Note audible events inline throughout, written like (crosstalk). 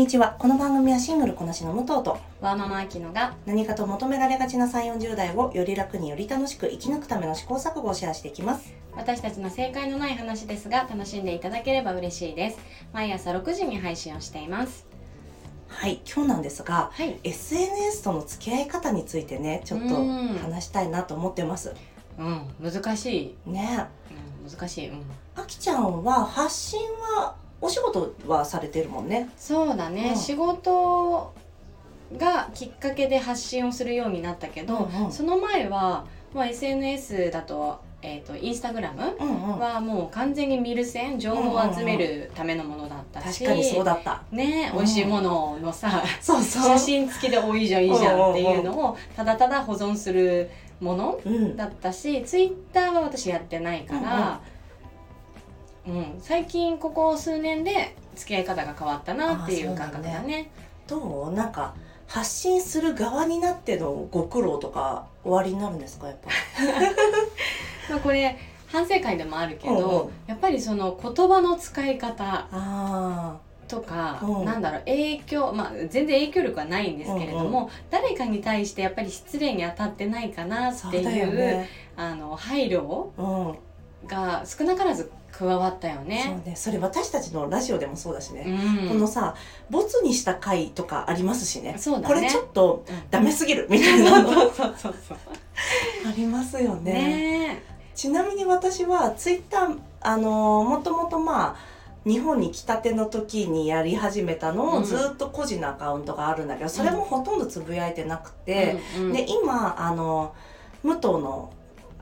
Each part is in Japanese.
にちは。この番組はシングルこなしの武藤とワーママアキノが何かと求められがちな3 4 0代をより楽により楽しく生き抜くための試行錯誤をシェアしていきます。私たちの正解のない話ですが楽しんでいただければ嬉しいです。毎朝6時に配信をしています。はい今日なんですがはい。SNS との付き合い方についてねちょっとうん。話したいなと思ってます。うん難しい、ね。うん、難しい、うん、あきちゃんは発信はお仕事はされてるもんね。そうだね、うん。仕事がきっかけで発信をするようになったけど、うんうん。その前は、まあ、SNS だと,、えー、とインスタグラムうんうん。はもう完全に見る線情報を集めるためのものだったし、確かにそうだった。ねうん。美味しいもののさ、(laughs) そうそう。写真付きで「おいいじゃんいいじゃん」っていうのをただただ保存するものうん。だったしツイッターは私やってないから、うん最近ここ数年で付き合い方が変わったなっていう感覚だね。どう？なんか発信する側になってのご苦労とかおありになるんですか？やっぱ。(laughs) まあ、これ反省会でもあるけど、うんうん。やっぱりその言葉の使い方あとか、うん。なんだろう影響まあ全然影響力はないんですけれども、誰かに対してやっぱり失礼に当たってないかなっていう、よね。あの配慮うんが少なからず加わったよそうね。ねそれ私たちのラジオでもそうだしね、うん。このさボツにした回とかありますしね。そうだね。これちょっとうん。ダメすぎるみたいなの。(laughs) そうそうそうそうありますよね。ね。ちなみに私はツイッターあのーもともとまあ日本に来たての時にやり始めたのうん。をずっと個人のアカウントがあるんだけどそれもほとんどつぶやいてなくえて、うんうん。で今あの武藤の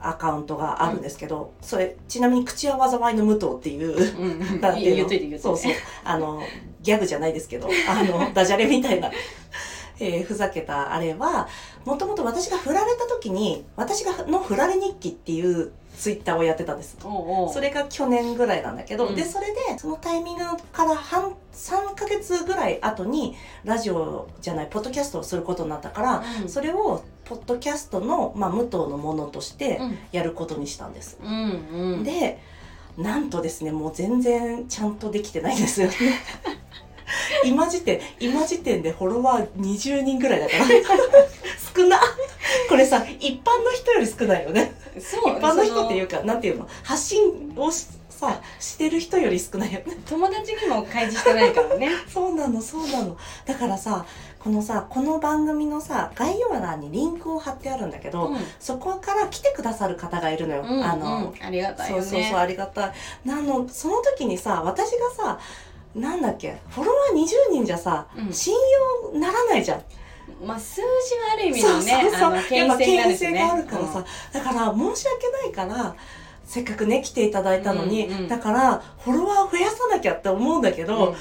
アカウントがあるんですけど、それちなみに口は災いの武藤っていううんうん。なんていそうそう。あのギャグじゃないですけどあのダジャレみたいな、(laughs) えーふざけたあれはもともと私が振られた時に私がの振られ日記っていうツイッターをやってたんです。それが去年ぐらいなんだけど、うん。でそれでそのタイミングから半3ヶ月ぐらい後にラジオじゃないポッドキャストをすることになったから、うん。それをポッドキャストの、まあ、武藤のものとしてうん。やることにしたんです、うんうん。でなんとですねもう全然ちゃんとできてないんですよね。(laughs) 今時点今時点でフォロワー20人ぐらいだから。少な。これさ一般の人より少ないよね。そう。一般の人っていうそかなんていうの？発信をしさしてる人より少ないよね。の友達にも開示してないからね。(laughs) そうなのそうなの。だからさこのさこの番組のさ概要欄にリンクを貼ってあるんだけど、うん。そこから来てくださる方がいるのよ、うんあの、うん。ありがたいよね。そうそうそうありがたい。なのその時にさ私がさなんだっけフォロワー20人じゃさ、うん。信用ならないじゃん。まあ数字はある意味のねそうそうそう。あのやっ牽ぱ制があるからさ、だから申し訳ないからせっかくね来ていただいたのに、うんうんだからフォロワーを増やさなきゃって思うんだけうん。ど、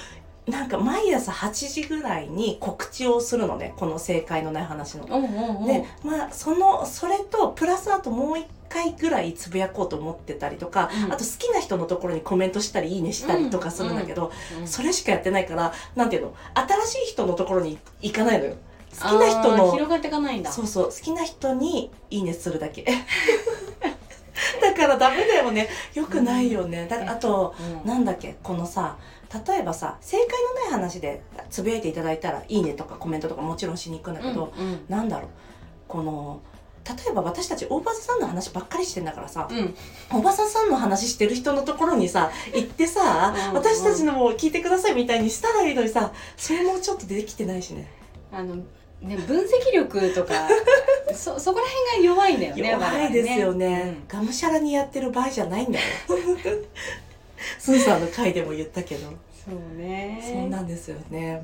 なんか毎朝8時ぐらいに告知をするのねこの正解のない話の。おうおうおうでまあそのそれとプラスあともう一回ぐらいつぶやこうと思ってたりとか、うん。あと好きな人のところにコメントしたりいいねしたりとかするんだけど、うんそれしかやってないからなんていうの？新しい人のところに行かないのよ好きな人の広がっていかないんだ。そうそう好きな人にいいねするだけ。(laughs) だからダメだよね。よくないよね、だからあとうん。なんだっけ？このさ例えばさ正解のない話でつぶやいていただいたらいいねとかコメントとかもちろんしに行くんだけど、うんうん。なんだろう。この例えば私たち大場さんの話ばっかりしてんだからさ、うん。おばさんの話してる人のところにさ行ってさうん私たちのも聞いてくださいみたいにしたらいいのにさそれもちょっとできてないしね。あのね分析力とか (laughs) そそこら辺が弱いんだよね弱いですよね。がむしゃらにやってる場合じゃないんだよ (laughs) (laughs) スーさんの回でも言ったけど、うんそうね。そうなんですよね。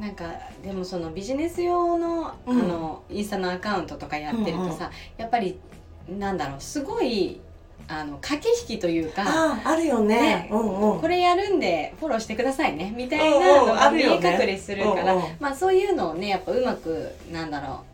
なんかでもそのビジネス用の,、うん。あのインスタのアカウントとかやってるとさ、やっぱりなんだろうすごいあの駆け引きというかあるよね。ねうんうん。これやるんでフォローしてくださいねみたいなのが見えあるよね。隠れするから、まあそういうのをねやっぱうまくなんだろ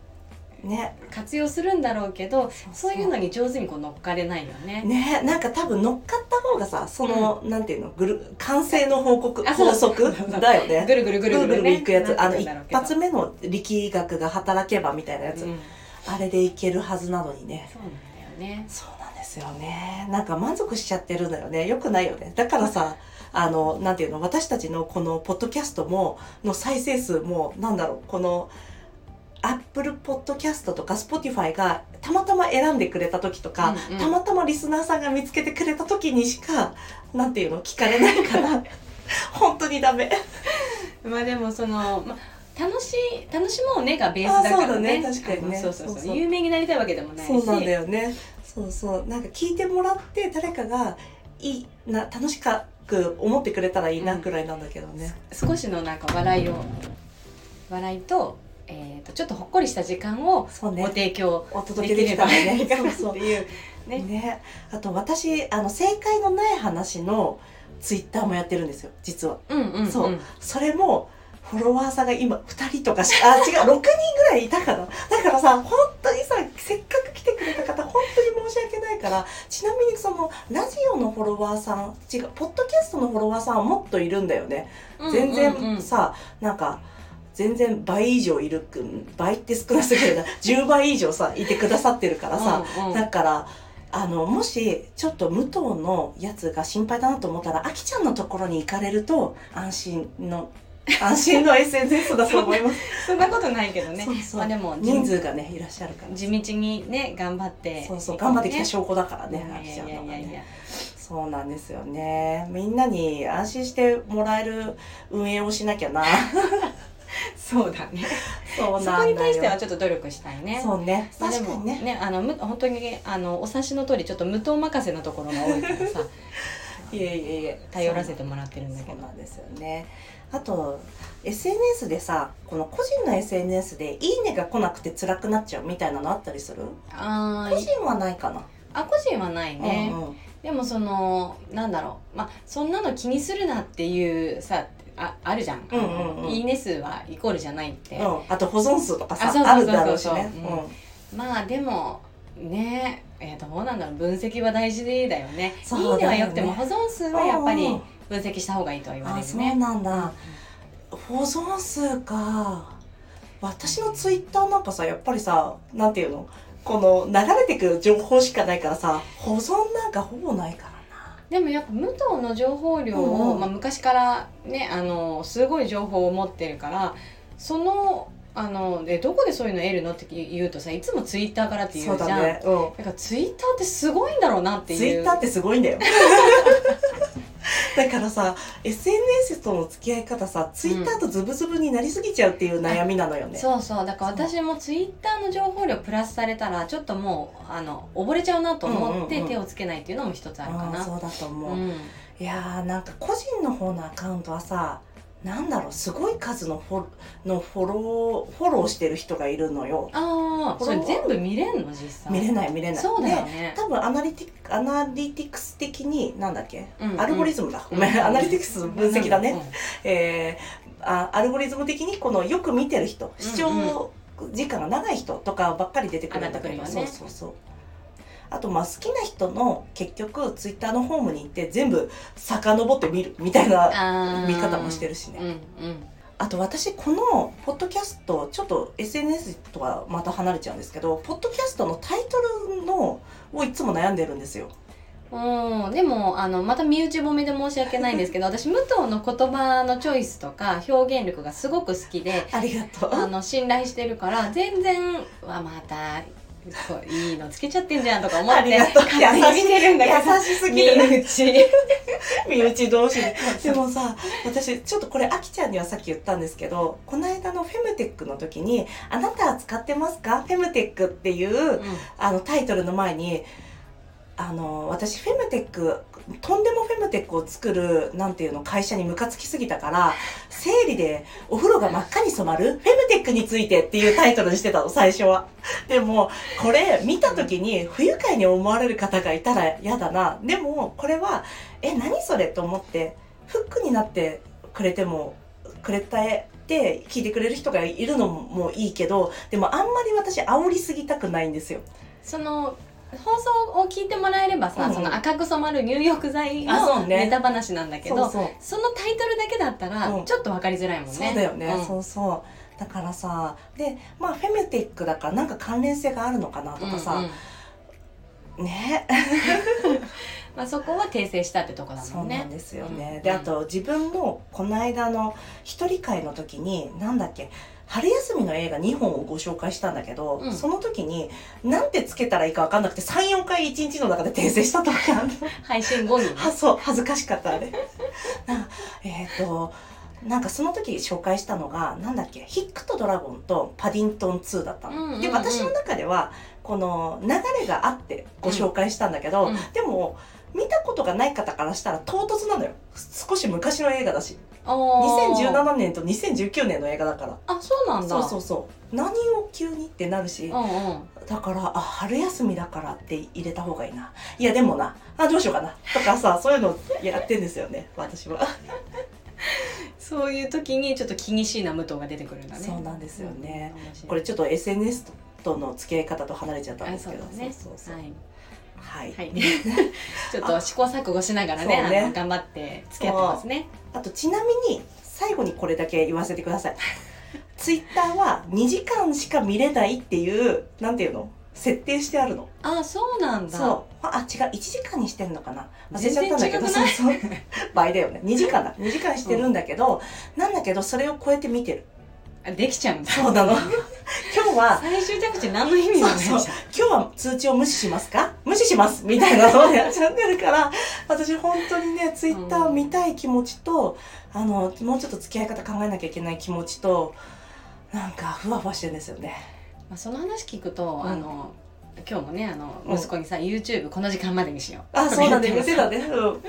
ね。う活用するんだろうけどそういうのに上手にこう乗っかれないよね。ねなんか多分乗っかった方がさその、なんていうのぐる完成の報告法則だよね。ぐるぐるぐぐるぐるるぐるね。いくやつ、あの一発目の力学が働けばみたいなやつ、うん。あれでいけるはずなのにね。そうなんだよね。そうなんですよね。なんか満足しちゃってるんだよね。よくないよね。だからさあのなんていうの私たちのこのポッドキャストもの再生数もなんだろうこのアップルポッドキャストとか Spotify がたまたま選んでくれた時とか、うんうん。たまたまリスナーさんが見つけてくれた時にしかなんていうの聞かれないから。(laughs) 本当にダメ。まあでもその、まあ、楽しい楽しもうねがベースだからね。あそうだね。確かにね。そうそうそう。有名になりたいわけでもないし。そうなんだよね。そうそう。なんか聞いてもらって誰かがいいな楽しく思ってくれたらいいなくらいなんだけどね、少しのなんか笑いを笑いと,、えー、とちょっとほっこりした時間をごそうね。提供お届けできたらねできればいいかなっていう。ね。ね。あと私あの正解のない話のツイッターもやってるんですよ。実は。うんうん、うん、そう。それもフォロワーさんが今2人とかしあ違う6人ぐらいいたかな。だからさ本当にさせっかく来てくれた方本当に申し訳ないからちなみにそのラジオのフォロワーさん違うポッドキャストのフォロワーさんはもっといるんだよね。全うんうんうん。然さ、なんか全然倍以上いるく倍って少なすぎるな (laughs) 10倍以上さいてくださってるからさ、うんうんだからあのもしちょっと武藤のやつが心配だなと思ったらあきちゃんのところに行かれると安心の (laughs) 安心の SNS だと思います。そんな (laughs) ことないけどねまあでも人数がねいらっしゃるから。地道にね頑張ってそうそう頑張ってきたね証拠だからね、あきちゃんのがね。そうなんですよね。みんなに安心してもらえる運営をしなきゃな。(laughs) そうだね。そうそこに対してはちょっと努力したいね。そうね。確かにね。ねあのむ本当にあのお察しの通りちょっと無党任せなところが多いからさ。(laughs) いえいえいえ。頼らせてもらってるんだけど。そうなんですよね。あと SNS でさこの個人の SNS で「いいね」が来なくて辛くなっちゃうみたいなのあったりする？あー。個人はないかな、あ個人はないね、うんうん。でもそのなんだろう。まあそんなの気にするなっていうさああるじゃん,、いいね数はイコールじゃないって、うん、あと保存数とかさあるだろうしね。うん。まあでもねえー、どうなんだろう。分析は大事だよね。そうだよね。いいねはよくても保存数はやっぱり分析した方がいいとは言わあそうれるねなんだ。保存数か。私のツイッターなんかさやっぱりさなんていうの？この流れてくる情報しかないからさ保存なんかほぼないから。なでもやっぱ武藤の情報量を、うんうん。まあ、昔からねあのすごい情報を持ってるからそのあのでどこでそういうの得るのって言うとさいつもツイッターからって言うじゃん。だね。うん。だからツイッターってすごいんだろうなっていう。ツイッターってすごいんだよ (laughs) (laughs) だからさ SNS との付き合い方さツイッターとズブズブになりすぎちゃうっていう悩みなのよね、そうそう。だから私もツイッターの情報量プラスされたらちょっともうあの溺れちゃうなと思っうんうんうん。て手をつけないっていうのも一つあるかな、ああそうだと思う、うん。いやーなんか個人の方のアカウントはさなんだろうすごい数のフォのフォローフォローしてる人がいるのよ。ああそれ全部見れんの実際。見れない見れない。そうだよでね多分アナリティアナリティクス的になんだっけ、うんうん。アルゴリズムだ。ごめん、うん。アナリティクス分析だね、うん。うんえーあアルゴリズム的にこのよく見てる人視聴時間が長い人とかばっかり出てくるんだけど、上がってくるよね。そうそうそうあとまあ好きな人の結局ツイッターのホームに行って全部遡って見るみたいな見方もしてるしね。うんうん。あと私このポッドキャストちょっと SNS とはまた離れちゃうんですけどポッドキャストのタイトルのをいつも悩んでるんですよ。うんでもあのまた身内褒めで申し訳ないんですけど (laughs) 私武藤の言葉のチョイスとか表現力がすごく好きでありがとう。あの信頼してるから全然わまたこういいのつけちゃってんじゃんとか思ってありがとう。勝手に見てるんだけど。優しすぎ身る内。身内同士で。でもさ私ちょっとこれあきちゃんにはさっき言ったんですけどこの間のフェムテックの時に「あなたは使ってますか？フェムテック」っていうあのタイトルの前にあの私フェムテックとんでもフェムテックを作るなんていうの会社にムカつきすぎたから生理でお風呂が真っ赤に染まるフェムテックについてっていうタイトルにしてたの最初は。でもこれ見た時に不愉快に思われる方がいたら嫌だな。でもこれはえ何それと思ってフックになってくれてもくれたって聞いてくれる人がいるのもいいけどでもあんまり私煽りすぎたくないんですよ。その放送を聞いてもらえればさ、うんうん。その赤く染まる入浴剤のネタ話なんだけどそそう。そうのタイトルだけだったらうん。ちょっと分かりづらいもんね、そうだよね、ん。そうそう。だからさでまあフェムテックだからなんか関連性があるのかなとかさ、うんうん。ね。(laughs) まあ、そこは訂正したってとこだそもね。うんなんですよね、うん。であと自分もこの間の一人会の時になんだっけ春休みの映画2本をご紹介したんだけど、うん。その時になんてつけたらいいか分かんなくて34回1日の中で訂正した時あるの配信後にね。は (laughs) そう恥ずかしかったあれ。なえっ、となんかその時紹介したのがなんだっけヒックとドラゴンとパディントン2だったの、うんうんうん。で私の中ではこの流れがあってご紹介したんだけど、うん。でも見たことがない方からしたら唐突なのよ。少し昔の映画だし。おー。2017年と2019年の映画だから。あそうなんだ。そうそうそう。何を急にってなるし。うんうん。だからあ春休みだからって入れた方がいいな。いやでもな。あどうしようかな。とかさそういうのやってんですよね。私は。そういう時にちょっと気にしいな武藤が出てくるんだね。そうなんですよね、うん。これちょっと SNS との付き合い方と離れちゃったんですけど。あそうだね。そうそう。はいはい、はい。(laughs) ちょっと試行錯誤しながらねね。頑張って付き合ってますね。あとちなみに最後にこれだけ言わせてください。(laughs) ツイッターは2時間しか見れないっていうなんていうの？設定してあるの。あそうなんだ。そう。あ違う。1時間にしてんのかな？忘れちゃったんだけど。そうそう。倍だよね。2時間だ。2時間してるんだけど、なんだけどそれを超えて見てる。あできちゃうんだ。そうなの (laughs) 今日は最終着地何の意味もない今日は通知を無視しますか？無視しますみたいなのをやっちゃってるから私本当にねツイッター見たい気持ちと、あのもうちょっと付き合い方考えなきゃいけない気持ちとなんかふわふわしてるんですよね。まあ、その話聞くと、うん。あの今日もねあのうん。息子にさ、YouTube この時間までにしよう。あそうだね。とか言ってたね、うん、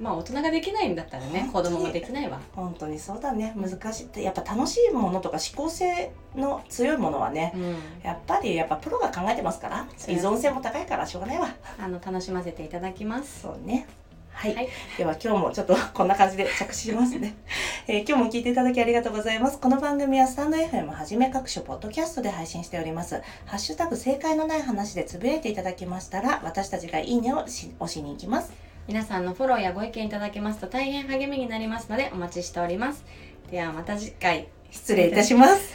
まあ大人ができないんだったらね子供もできないわ。本当にそうだね。難しい。ってやっぱ楽しいものとか思考性の強いものはねうん。やっぱりやっぱプロが考えてますから依存性も高いからしょうがないわ。あの楽しませていただきます。そうね。はい、はい。では今日もちょっとこんな感じで着手しますね、(laughs) えー今日も聞いていただきありがとうございます。この番組はスタンド FM はじめ各種ポッドキャストで配信しております。ハッシュタグ正解のない話でつぶやいていただきましたら私たちがいいねをし押しに行きます皆さんのフォローやご意見いただけますと大変励みになりますのでお待ちしております。ではまた次回。失礼いたします。